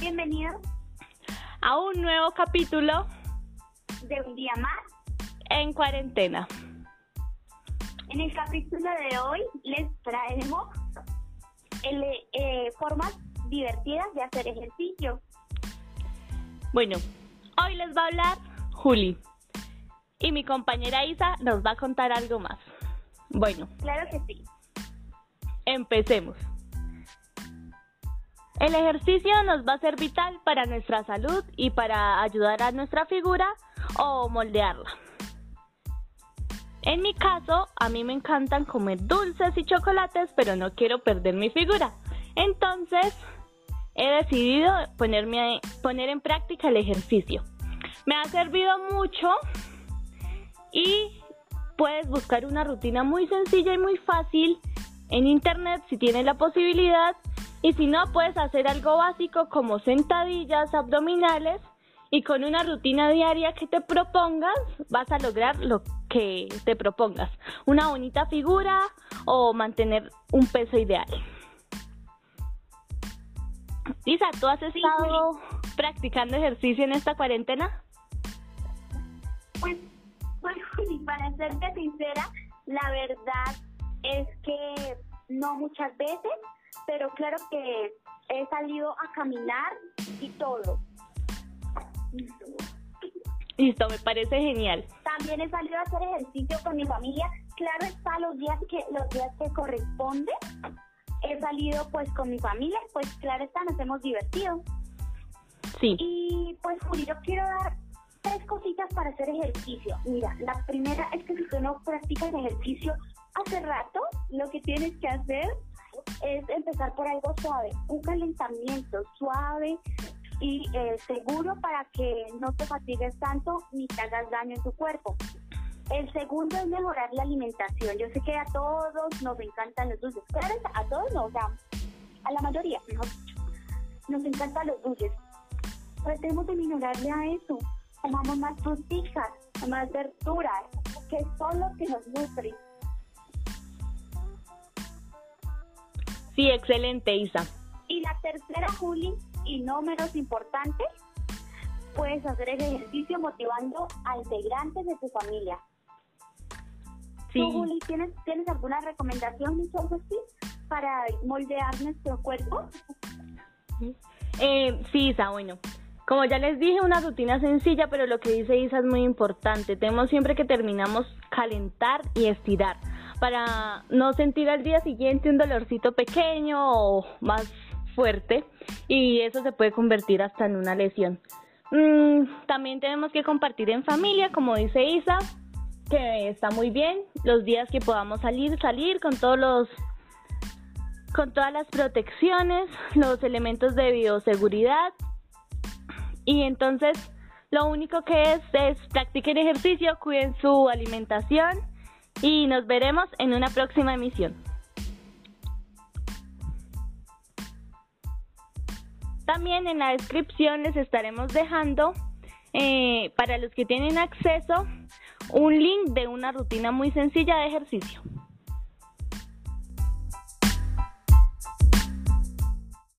Bienvenidos a un nuevo capítulo de un día más en cuarentena. En el capítulo de hoy les traemos el, eh, formas divertidas de hacer ejercicio. Bueno, hoy les va a hablar Juli y mi compañera Isa nos va a contar algo más. Bueno. Claro que sí. Empecemos. El ejercicio nos va a ser vital para nuestra salud y para ayudar a nuestra figura o moldearla. En mi caso, a mí me encantan comer dulces y chocolates, pero no quiero perder mi figura. Entonces, he decidido ponerme, poner en práctica el ejercicio. Me ha servido mucho y puedes buscar una rutina muy sencilla y muy fácil en internet si tienes la posibilidad y si no, puedes hacer algo básico como sentadillas abdominales y con una rutina diaria que te propongas vas a lograr lo que te propongas. Una bonita figura o mantener un peso ideal. Isa, ¿tú has estado practicando ejercicio en esta cuarentena? Pues, pues para serte sincera, la verdad es que no muchas veces, pero claro que he salido a caminar y todo. Listo, me parece genial. También he salido a hacer ejercicio con mi familia. Claro está los días que los días que corresponde. He salido pues con mi familia, pues claro está, nos hemos divertido. Sí. Y pues Juli, yo quiero dar tres cositas para hacer ejercicio. Mira, la primera es que si tú no practicas ejercicio hace rato, lo que tienes que hacer es empezar por algo suave, un calentamiento suave y eh, seguro para que no te fatigues tanto ni te hagas daño en tu cuerpo. El segundo es mejorar la alimentación. Yo sé que a todos nos encantan los dulces. Claro, a todos no, o sea, a la mayoría, nos encantan los dulces. Tratemos de minorarle a eso. Comamos más fruticas, más verduras, que son los que nos nutren. Sí, excelente, Isa. Y la tercera, Juli, y no menos importante, puedes hacer el ejercicio motivando a integrantes de tu familia. Sí. ¿Tú, Juli, ¿tienes, ¿tienes alguna recomendación para moldear nuestro cuerpo? Eh, sí, Isa, bueno. Como ya les dije, una rutina sencilla, pero lo que dice Isa es muy importante. Tenemos siempre que terminamos calentar y estirar para no sentir al día siguiente un dolorcito pequeño o más fuerte y eso se puede convertir hasta en una lesión. Mm, también tenemos que compartir en familia, como dice Isa, que está muy bien los días que podamos salir, salir con todos los con todas las protecciones, los elementos de bioseguridad y entonces lo único que es es practiquen ejercicio, cuiden su alimentación y nos veremos en una próxima emisión. También en la descripción les estaremos dejando, eh, para los que tienen acceso, un link de una rutina muy sencilla de ejercicio.